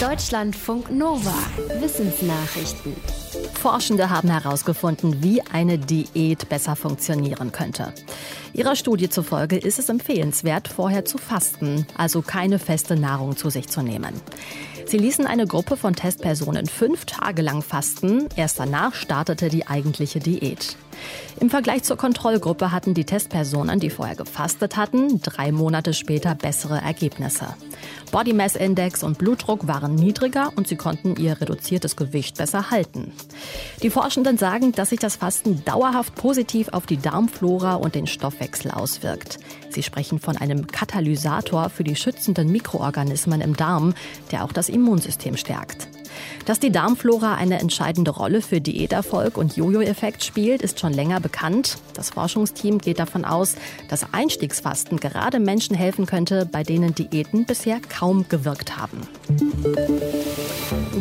Deutschlandfunk Nova. Wissensnachrichten. Forschende haben herausgefunden, wie eine Diät besser funktionieren könnte. Ihrer Studie zufolge ist es empfehlenswert, vorher zu fasten, also keine feste Nahrung zu sich zu nehmen. Sie ließen eine Gruppe von Testpersonen fünf Tage lang fasten. Erst danach startete die eigentliche Diät. Im Vergleich zur Kontrollgruppe hatten die Testpersonen, die vorher gefastet hatten, drei Monate später bessere Ergebnisse. Body Mass Index und Blutdruck waren niedriger und sie konnten ihr reduziertes Gewicht besser halten. Die Forschenden sagen, dass sich das Fasten dauerhaft positiv auf die Darmflora und den Stoffwechsel auswirkt. Sie sprechen von einem Katalysator für die schützenden Mikroorganismen im Darm, der auch das Immunsystem stärkt. Dass die Darmflora eine entscheidende Rolle für Diäterfolg und Jojo-Effekt spielt, ist schon länger bekannt. Das Forschungsteam geht davon aus, dass Einstiegsfasten gerade Menschen helfen könnte, bei denen Diäten bisher kaum gewirkt haben.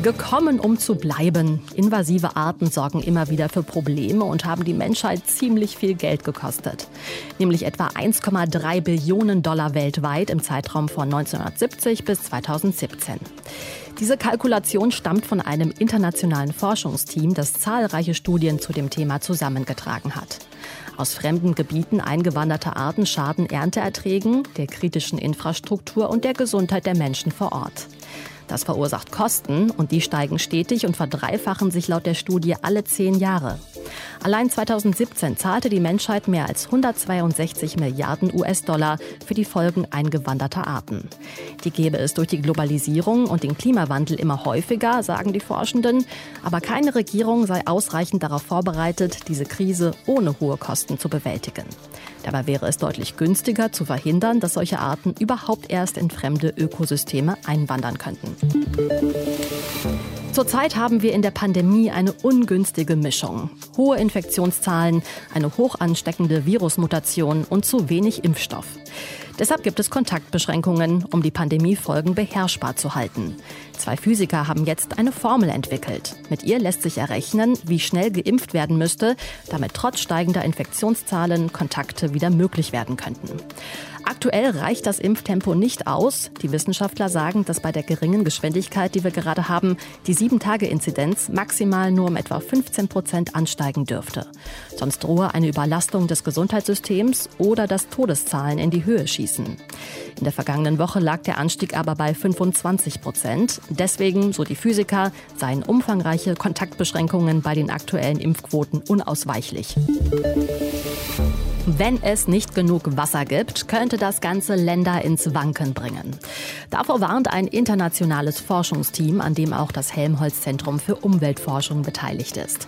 Gekommen, um zu bleiben. Invasive Arten sorgen immer wieder für Probleme und haben die Menschheit ziemlich viel Geld gekostet. Nämlich etwa 1,3 Billionen Dollar weltweit im Zeitraum von 1970 bis 2017. Diese Kalkulation stammt von einem internationalen Forschungsteam, das zahlreiche Studien zu dem Thema zusammengetragen hat. Aus fremden Gebieten eingewanderte Arten schaden Ernteerträgen, der kritischen Infrastruktur und der Gesundheit der Menschen vor Ort. Das verursacht Kosten und die steigen stetig und verdreifachen sich laut der Studie alle zehn Jahre. Allein 2017 zahlte die Menschheit mehr als 162 Milliarden US-Dollar für die Folgen eingewanderter Arten. Die gäbe es durch die Globalisierung und den Klimawandel immer häufiger, sagen die Forschenden. Aber keine Regierung sei ausreichend darauf vorbereitet, diese Krise ohne hohe Kosten zu bewältigen. Dabei wäre es deutlich günstiger zu verhindern, dass solche Arten überhaupt erst in fremde Ökosysteme einwandern könnten. Zurzeit haben wir in der Pandemie eine ungünstige Mischung. Hohe Infektionszahlen, eine hoch ansteckende Virusmutation und zu wenig Impfstoff. Deshalb gibt es Kontaktbeschränkungen, um die Pandemiefolgen beherrschbar zu halten. Zwei Physiker haben jetzt eine Formel entwickelt. Mit ihr lässt sich errechnen, wie schnell geimpft werden müsste, damit trotz steigender Infektionszahlen Kontakte wieder möglich werden könnten. Aktuell reicht das Impftempo nicht aus. Die Wissenschaftler sagen, dass bei der geringen Geschwindigkeit, die wir gerade haben, die 7-Tage-Inzidenz maximal nur um etwa 15 Prozent ansteigen dürfte. Sonst drohe eine Überlastung des Gesundheitssystems oder dass Todeszahlen in die Höhe schießen. In der vergangenen Woche lag der Anstieg aber bei 25 Prozent. Deswegen, so die Physiker, seien umfangreiche Kontaktbeschränkungen bei den aktuellen Impfquoten unausweichlich. Wenn es nicht genug Wasser gibt, könnte das ganze Länder ins Wanken bringen. Davor warnt ein internationales Forschungsteam, an dem auch das Helmholtz-Zentrum für Umweltforschung beteiligt ist.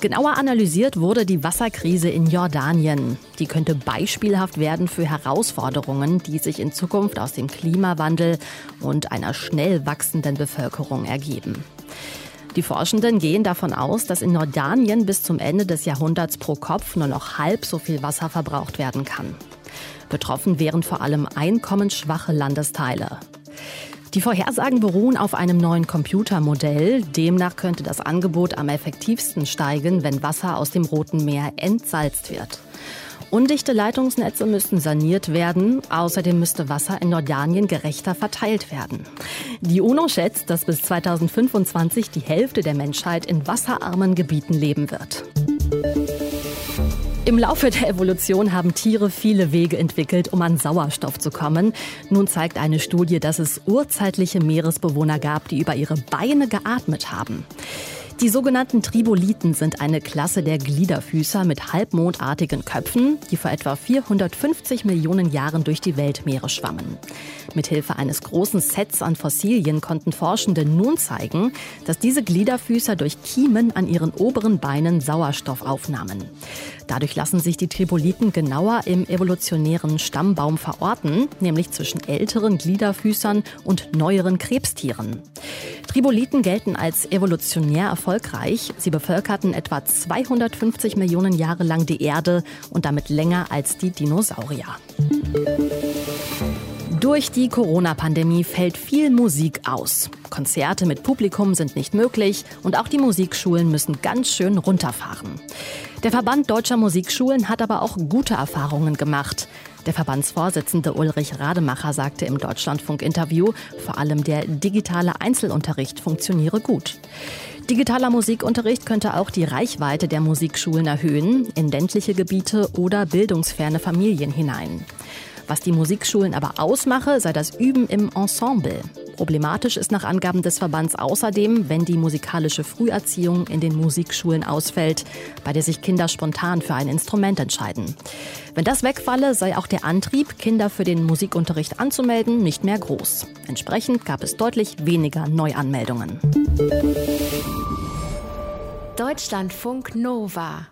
Genauer analysiert wurde die Wasserkrise in Jordanien. Die könnte beispielhaft werden für Herausforderungen, die sich in Zukunft aus dem Klimawandel und einer schnell wachsenden Bevölkerung ergeben. Die Forschenden gehen davon aus, dass in Jordanien bis zum Ende des Jahrhunderts pro Kopf nur noch halb so viel Wasser verbraucht werden kann. Betroffen wären vor allem einkommensschwache Landesteile. Die Vorhersagen beruhen auf einem neuen Computermodell. Demnach könnte das Angebot am effektivsten steigen, wenn Wasser aus dem Roten Meer entsalzt wird. Undichte Leitungsnetze müssten saniert werden. Außerdem müsste Wasser in Jordanien gerechter verteilt werden. Die UNO schätzt, dass bis 2025 die Hälfte der Menschheit in wasserarmen Gebieten leben wird. Im Laufe der Evolution haben Tiere viele Wege entwickelt, um an Sauerstoff zu kommen. Nun zeigt eine Studie, dass es urzeitliche Meeresbewohner gab, die über ihre Beine geatmet haben. Die sogenannten Triboliten sind eine Klasse der Gliederfüßer mit halbmondartigen Köpfen, die vor etwa 450 Millionen Jahren durch die Weltmeere schwammen. Mithilfe eines großen Sets an Fossilien konnten Forschende nun zeigen, dass diese Gliederfüßer durch Kiemen an ihren oberen Beinen Sauerstoff aufnahmen. Dadurch lassen sich die Triboliten genauer im evolutionären Stammbaum verorten, nämlich zwischen älteren Gliederfüßern und neueren Krebstieren. Triboliten gelten als evolutionär erfolgreich. Sie bevölkerten etwa 250 Millionen Jahre lang die Erde und damit länger als die Dinosaurier. Durch die Corona-Pandemie fällt viel Musik aus. Konzerte mit Publikum sind nicht möglich und auch die Musikschulen müssen ganz schön runterfahren. Der Verband deutscher Musikschulen hat aber auch gute Erfahrungen gemacht. Der Verbandsvorsitzende Ulrich Rademacher sagte im Deutschlandfunk-Interview, vor allem der digitale Einzelunterricht funktioniere gut. Digitaler Musikunterricht könnte auch die Reichweite der Musikschulen erhöhen, in ländliche Gebiete oder bildungsferne Familien hinein. Was die Musikschulen aber ausmache, sei das Üben im Ensemble. Problematisch ist nach Angaben des Verbands außerdem, wenn die musikalische Früherziehung in den Musikschulen ausfällt, bei der sich Kinder spontan für ein Instrument entscheiden. Wenn das wegfalle, sei auch der Antrieb, Kinder für den Musikunterricht anzumelden, nicht mehr groß. Entsprechend gab es deutlich weniger Neuanmeldungen. Deutschlandfunk Nova